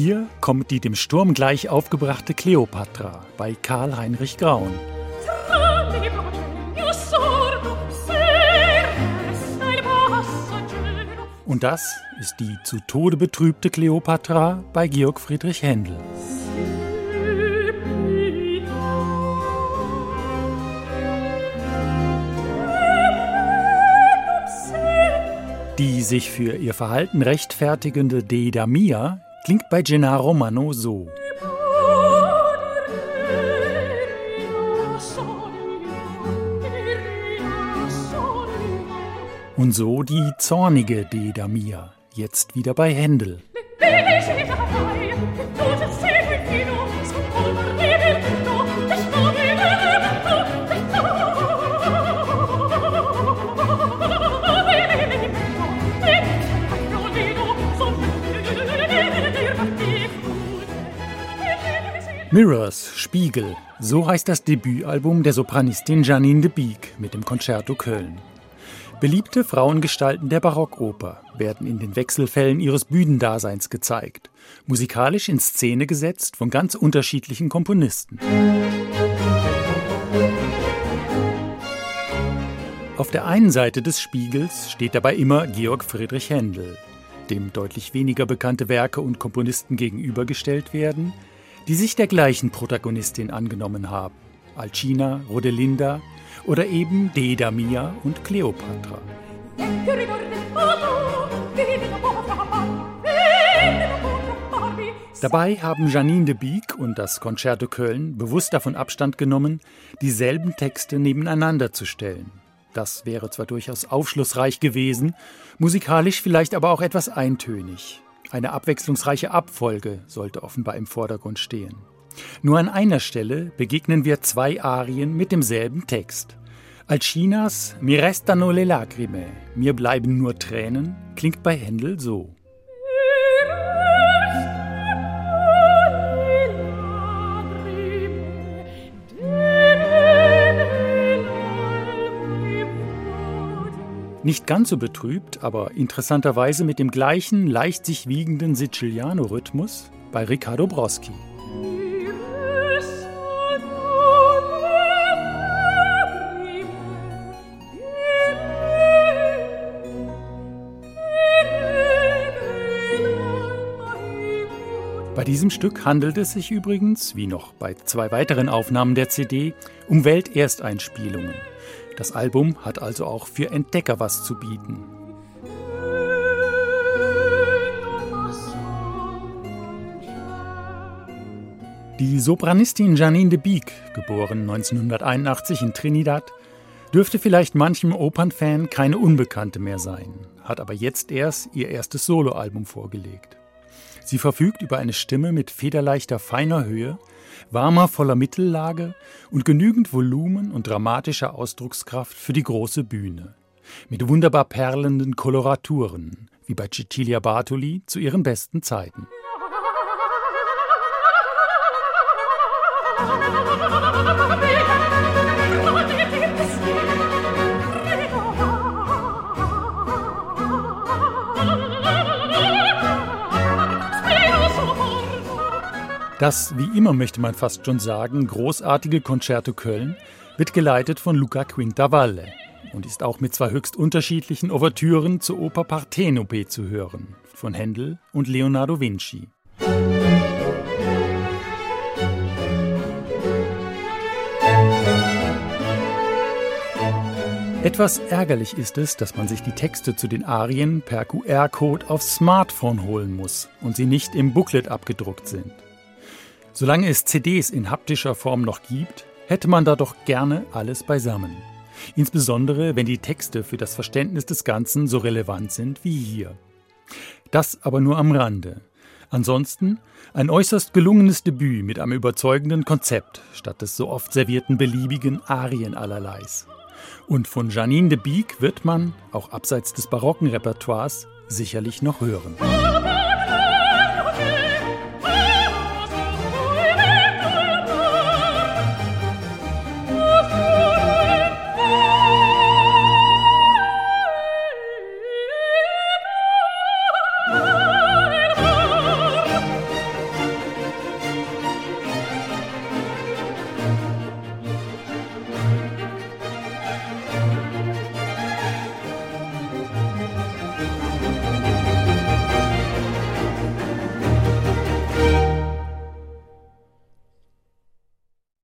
Hier kommt die dem Sturm gleich aufgebrachte Kleopatra bei Karl Heinrich Graun. Und das ist die zu Tode betrübte Kleopatra bei Georg Friedrich Händel. Die sich für ihr Verhalten rechtfertigende Deida Mia klingt bei Gennaro Mano so. Und so die zornige Deida Mia, jetzt wieder bei Händel. Mirrors, Spiegel, so heißt das Debütalbum der Sopranistin Janine de Beek mit dem Concerto Köln. Beliebte Frauengestalten der Barockoper werden in den Wechselfällen ihres Bühnendaseins gezeigt, musikalisch in Szene gesetzt von ganz unterschiedlichen Komponisten. Auf der einen Seite des Spiegels steht dabei immer Georg Friedrich Händel, dem deutlich weniger bekannte Werke und Komponisten gegenübergestellt werden, die sich der gleichen Protagonistin angenommen haben. Alcina, Rodelinda oder eben Dedamia und Kleopatra. Dabei haben Janine de Beek und das Concerto Köln bewusst davon Abstand genommen, dieselben Texte nebeneinander zu stellen. Das wäre zwar durchaus aufschlussreich gewesen, musikalisch vielleicht aber auch etwas eintönig. Eine abwechslungsreiche Abfolge sollte offenbar im Vordergrund stehen. Nur an einer Stelle begegnen wir zwei Arien mit demselben Text. Alcinas Mi restano le lacrime, mir bleiben nur Tränen, klingt bei Händel so. Nicht ganz so betrübt, aber interessanterweise mit dem gleichen leicht sich wiegenden Siciliano-Rhythmus bei Riccardo Broschi. Bei diesem Stück handelt es sich übrigens, wie noch bei zwei weiteren Aufnahmen der CD, um Weltersteinspielungen. Das Album hat also auch für Entdecker was zu bieten. Die Sopranistin Janine de Beek, geboren 1981 in Trinidad, dürfte vielleicht manchem Opernfan keine Unbekannte mehr sein, hat aber jetzt erst ihr erstes Soloalbum vorgelegt. Sie verfügt über eine Stimme mit federleichter feiner Höhe, warmer, voller Mittellage und genügend Volumen und dramatischer Ausdruckskraft für die große Bühne. Mit wunderbar perlenden Koloraturen, wie bei Cecilia Bartoli zu ihren besten Zeiten. Das, wie immer möchte man fast schon sagen, großartige Concerto Köln wird geleitet von Luca Quintavalle und ist auch mit zwei höchst unterschiedlichen Ouvertüren zur Oper Partenope zu hören, von Händel und Leonardo Vinci. Etwas ärgerlich ist es, dass man sich die Texte zu den Arien per QR-Code aufs Smartphone holen muss und sie nicht im Booklet abgedruckt sind. Solange es CDs in haptischer Form noch gibt, hätte man da doch gerne alles beisammen. Insbesondere, wenn die Texte für das Verständnis des Ganzen so relevant sind wie hier. Das aber nur am Rande. Ansonsten ein äußerst gelungenes Debüt mit einem überzeugenden Konzept statt des so oft servierten beliebigen Arien allerleis. Und von Janine de Beek wird man, auch abseits des barocken Repertoires, sicherlich noch hören.